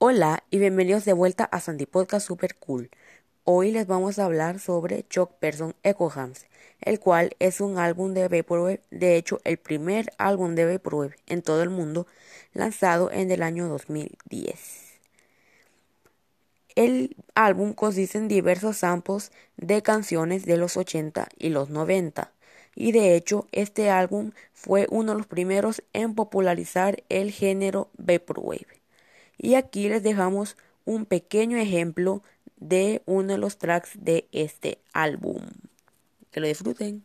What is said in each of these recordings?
Hola y bienvenidos de vuelta a Sandy Podcast Super Cool. Hoy les vamos a hablar sobre Chuck Person Echo Hams, el cual es un álbum de Vaporwave, de hecho el primer álbum de Vaporwave en todo el mundo, lanzado en el año 2010. El álbum consiste en diversos samples de canciones de los 80 y los 90, y de hecho este álbum fue uno de los primeros en popularizar el género Vaporwave. Y aquí les dejamos un pequeño ejemplo de uno de los tracks de este álbum. Que lo disfruten.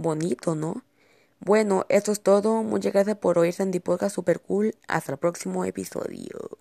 Bonito, ¿no? Bueno, esto es todo. Muchas gracias por oír Sandy Podcast Super Cool. Hasta el próximo episodio.